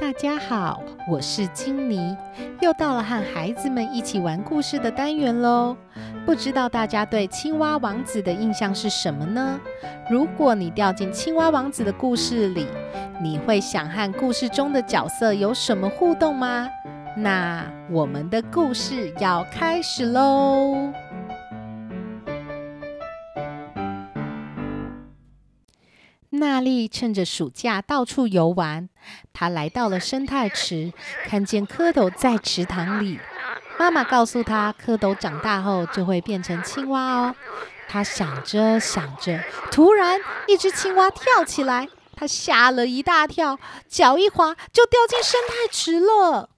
大家好，我是金妮，又到了和孩子们一起玩故事的单元喽。不知道大家对青蛙王子的印象是什么呢？如果你掉进青蛙王子的故事里，你会想和故事中的角色有什么互动吗？那我们的故事要开始喽。娜丽趁着暑假到处游玩，她来到了生态池，看见蝌蚪在池塘里。妈妈告诉她，蝌蚪长大后就会变成青蛙哦。她想着想着，突然一只青蛙跳起来，她吓了一大跳，脚一滑就掉进生态池了。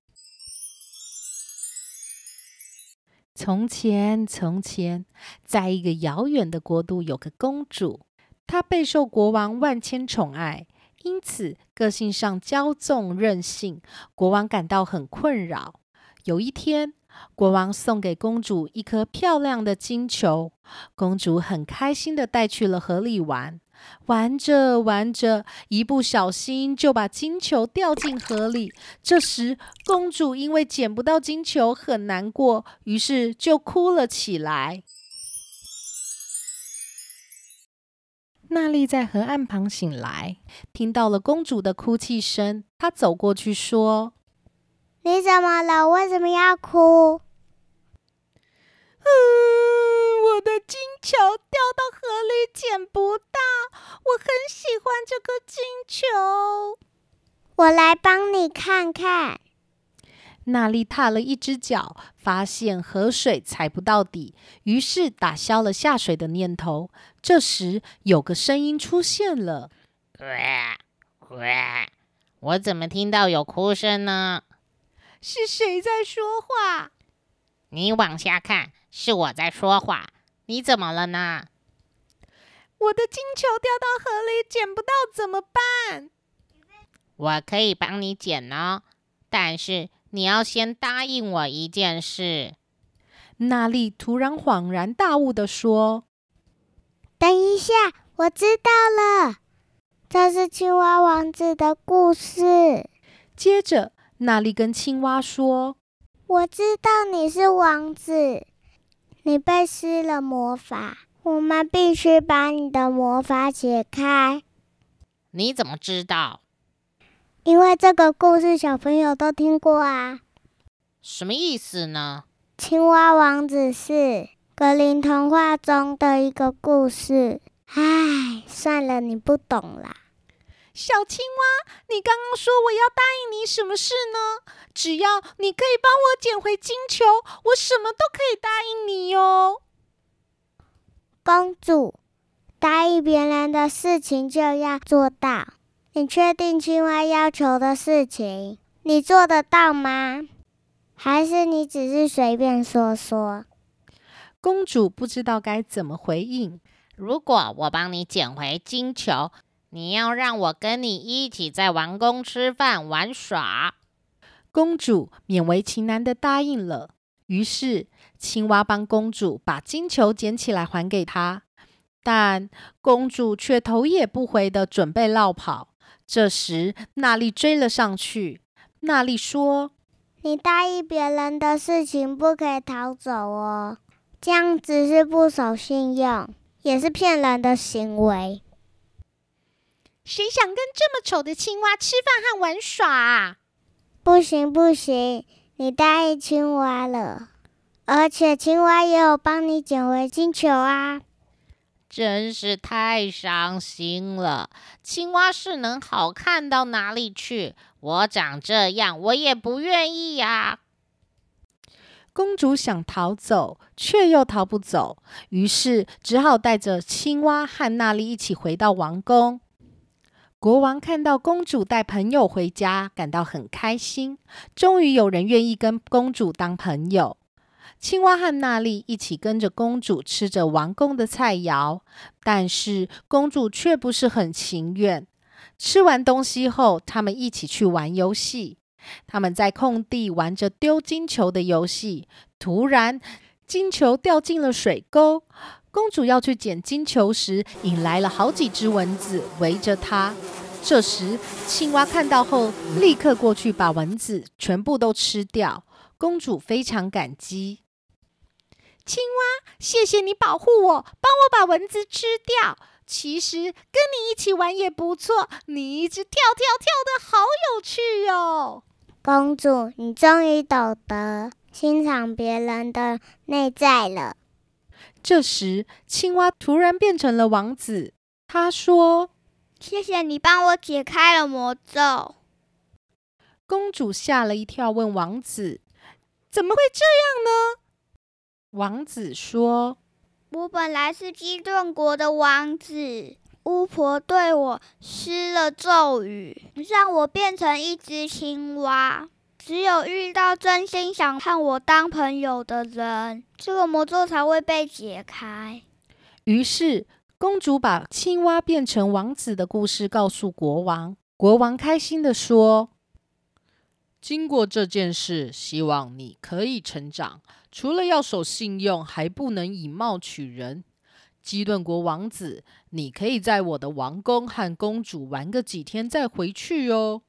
从前，从前，在一个遥远的国度，有个公主。她备受国王万千宠爱，因此个性上骄纵任性，国王感到很困扰。有一天，国王送给公主一颗漂亮的金球，公主很开心的带去了河里玩。玩着玩着，一不小心就把金球掉进河里。这时，公主因为捡不到金球很难过，于是就哭了起来。娜丽在河岸旁醒来，听到了公主的哭泣声。她走过去说：“你怎么了？为什么要哭？”“嗯，我的金球掉到河里，捡不到。我很喜欢这个金球，我来帮你看看。”娜丽踏了一只脚，发现河水踩不到底，于是打消了下水的念头。这时，有个声音出现了：“我怎么听到有哭声呢？是谁在说话？你往下看，是我在说话。你怎么了呢？我的金球掉到河里，捡不到怎么办？我可以帮你捡哦，但是……”你要先答应我一件事。娜丽突然恍然大悟地说：“等一下，我知道了，这是青蛙王子的故事。”接着，娜丽跟青蛙说：“我知道你是王子，你被施了魔法，我们必须把你的魔法解开。”你怎么知道？因为这个故事小朋友都听过啊，什么意思呢？青蛙王子是格林童话中的一个故事。唉，算了，你不懂啦。小青蛙，你刚刚说我要答应你什么事呢？只要你可以帮我捡回金球，我什么都可以答应你哟。公主，答应别人的事情就要做到。你确定青蛙要求的事情，你做得到吗？还是你只是随便说说？公主不知道该怎么回应。如果我帮你捡回金球，你要让我跟你一起在王宫吃饭玩耍。公主勉为其难的答应了。于是青蛙帮公主把金球捡起来还给她，但公主却头也不回的准备绕跑。这时，娜丽追了上去。娜丽说：“你答应别人的事情不可以逃走哦，这样子是不守信用，也是骗人的行为。谁想跟这么丑的青蛙吃饭和玩耍啊？不行不行，你答应青蛙了，而且青蛙也有帮你捡回金球啊。”真是太伤心了！青蛙是能好看到哪里去？我长这样，我也不愿意呀。公主想逃走，却又逃不走，于是只好带着青蛙和娜丽一起回到王宫。国王看到公主带朋友回家，感到很开心，终于有人愿意跟公主当朋友。青蛙和娜丽一起跟着公主吃着王宫的菜肴，但是公主却不是很情愿。吃完东西后，他们一起去玩游戏。他们在空地玩着丢金球的游戏，突然金球掉进了水沟。公主要去捡金球时，引来了好几只蚊子围着她。这时，青蛙看到后，立刻过去把蚊子全部都吃掉。公主非常感激。青蛙，谢谢你保护我，帮我把蚊子吃掉。其实跟你一起玩也不错，你一直跳跳跳的好有趣哦。公主，你终于懂得欣赏别人的内在了。这时，青蛙突然变成了王子。他说：“谢谢你帮我解开了魔咒。”公主吓了一跳，问王子。怎么会这样呢？王子说：“我本来是基顿国的王子，巫婆对我施了咒语，让我变成一只青蛙。只有遇到真心想和我当朋友的人，这个魔咒才会被解开。”于是，公主把青蛙变成王子的故事告诉国王。国王开心的说。经过这件事，希望你可以成长。除了要守信用，还不能以貌取人。基顿国王子，你可以在我的王宫和公主玩个几天再回去哦。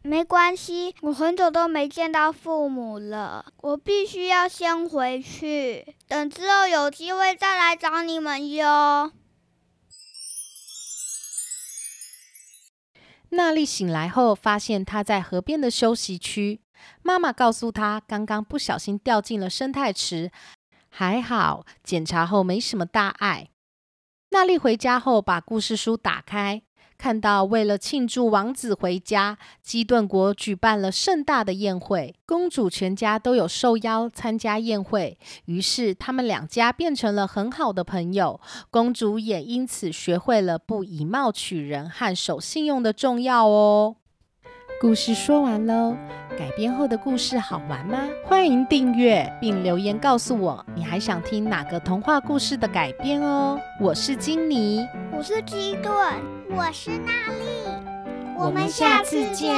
没关系，我很久都没见到父母了，我必须要先回去，等之后有机会再来找你们哟。娜丽醒来后，发现她在河边的休息区。妈妈告诉她，刚刚不小心掉进了生态池，还好，检查后没什么大碍。娜丽回家后，把故事书打开。看到为了庆祝王子回家，基顿国举办了盛大的宴会，公主全家都有受邀参加宴会，于是他们两家变成了很好的朋友。公主也因此学会了不以貌取人和守信用的重要哦。故事说完喽，改编后的故事好玩吗？欢迎订阅并留言告诉我，你还想听哪个童话故事的改编哦。我是金妮，我是基顿，我是娜丽，我们下次见。